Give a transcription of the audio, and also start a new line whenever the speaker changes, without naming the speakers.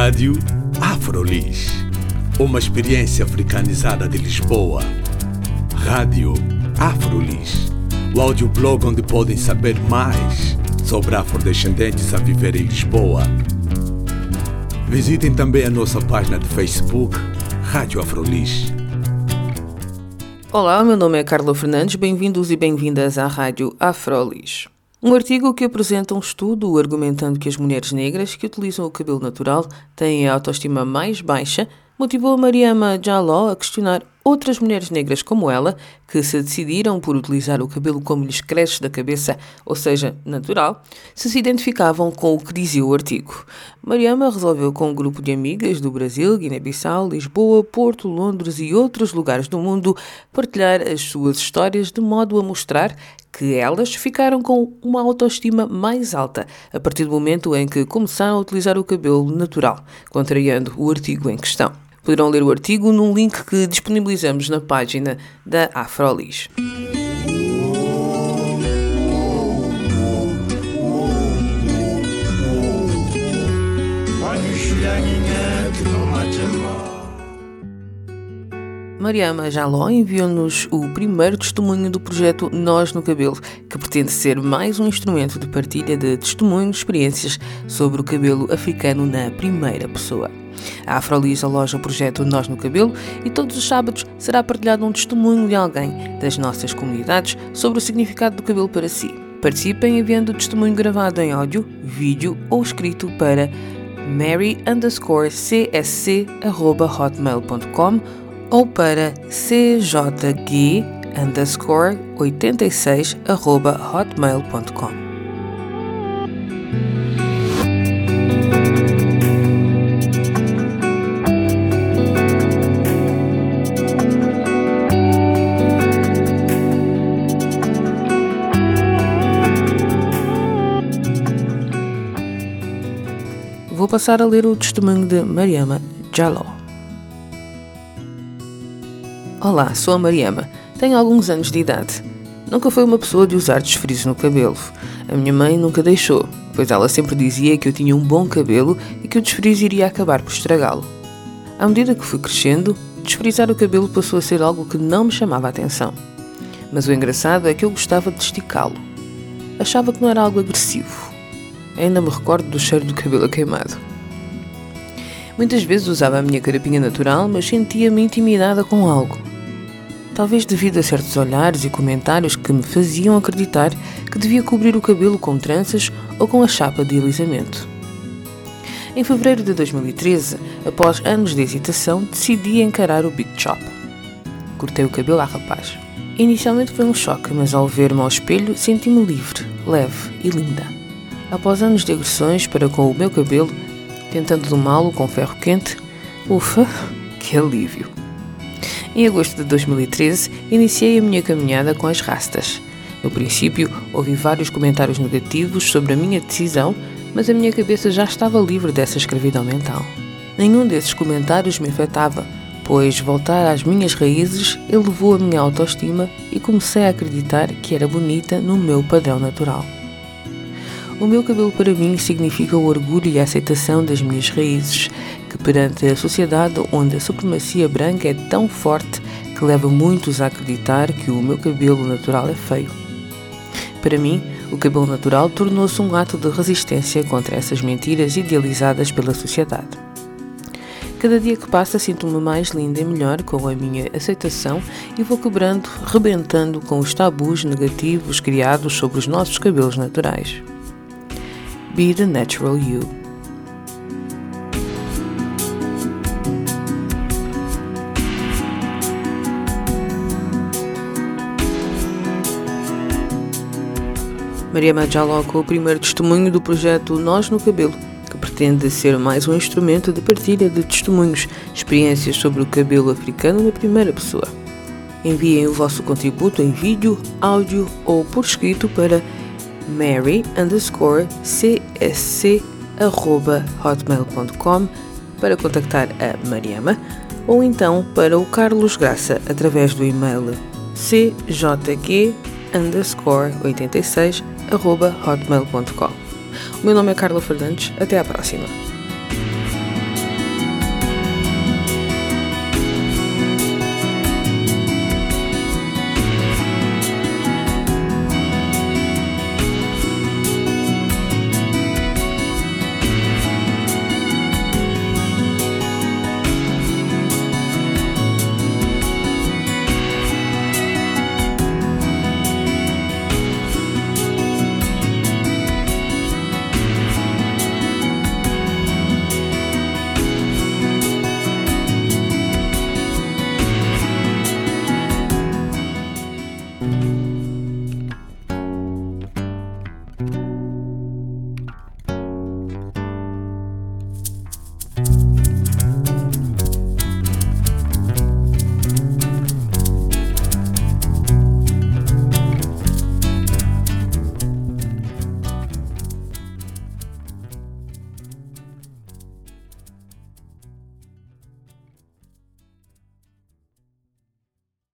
Rádio Afrolis. Uma experiência africanizada de Lisboa. Rádio Afrolis. O audioblog onde podem saber mais sobre afrodescendentes a viver em Lisboa. Visitem também a nossa página de Facebook, Rádio Afrolis.
Olá, meu nome é Carla Fernandes, bem-vindos e bem-vindas à Rádio Afrolis. Um artigo que apresenta um estudo argumentando que as mulheres negras que utilizam o cabelo natural têm a autoestima mais baixa motivou Mariama Jaló a questionar outras mulheres negras como ela, que se decidiram por utilizar o cabelo como lhes cresce da cabeça, ou seja, natural, se se identificavam com o que dizia o artigo. Mariama resolveu com um grupo de amigas do Brasil, Guiné-Bissau, Lisboa, Porto, Londres e outros lugares do mundo partilhar as suas histórias de modo a mostrar que elas ficaram com uma autoestima mais alta a partir do momento em que começaram a utilizar o cabelo natural, contrariando o artigo em questão. Poderão ler o artigo num link que disponibilizamos na página da Afrolis. Mariama Jaló enviou-nos o primeiro testemunho do projeto Nós no Cabelo, que pretende ser mais um instrumento de partilha de testemunhos, experiências sobre o cabelo africano na primeira pessoa. A Afrolis aloja o projeto Nós no Cabelo e todos os sábados será partilhado um testemunho de alguém das nossas comunidades sobre o significado do cabelo para si. Participem enviando o testemunho gravado em áudio, vídeo ou escrito para mary underscore csc.hotmail.com ou para cjg underscore 86 arroba hotmail.com. Vou passar a ler o testemunho de Mariama Jaló. Olá, sou a Mariama. Tenho alguns anos de idade. Nunca fui uma pessoa de usar desfrizos no cabelo. A minha mãe nunca deixou, pois ela sempre dizia que eu tinha um bom cabelo e que o desfrizo iria acabar por estragá-lo. À medida que fui crescendo, desfrizar o cabelo passou a ser algo que não me chamava a atenção. Mas o engraçado é que eu gostava de esticá-lo. Achava que não era algo agressivo. Ainda me recordo do cheiro do cabelo queimado. Muitas vezes usava a minha carapinha natural, mas sentia-me intimidada com algo talvez devido a certos olhares e comentários que me faziam acreditar que devia cobrir o cabelo com tranças ou com a chapa de alisamento. Em fevereiro de 2013, após anos de hesitação, decidi encarar o Big Chop. Cortei o cabelo à rapaz. Inicialmente foi um choque, mas ao ver-me ao espelho senti-me livre, leve e linda. Após anos de agressões para com o meu cabelo, tentando domá-lo com ferro quente, ufa, que alívio! Em agosto de 2013, iniciei a minha caminhada com as rastas. No princípio, ouvi vários comentários negativos sobre a minha decisão, mas a minha cabeça já estava livre dessa escravidão mental. Nenhum desses comentários me afetava, pois voltar às minhas raízes elevou a minha autoestima e comecei a acreditar que era bonita no meu padrão natural. O meu cabelo para mim significa o orgulho e a aceitação das minhas raízes, que perante a sociedade onde a supremacia branca é tão forte que leva muitos a acreditar que o meu cabelo natural é feio. Para mim, o cabelo natural tornou-se um ato de resistência contra essas mentiras idealizadas pela sociedade. Cada dia que passa sinto-me mais linda e melhor com a minha aceitação e vou quebrando, rebentando com os tabus negativos criados sobre os nossos cabelos naturais. Be the natural you. Maria Majaló com o primeiro testemunho do projeto Nós no Cabelo, que pretende ser mais um instrumento de partilha de testemunhos, experiências sobre o cabelo africano na primeira pessoa. Enviem o vosso contributo em vídeo, áudio ou por escrito para mary underscore csc arroba hotmail.com para contactar a Mariama ou então para o Carlos Graça através do e-mail cjg underscore 86 arroba hotmail.com. O meu nome é Carla Fernandes, até à próxima.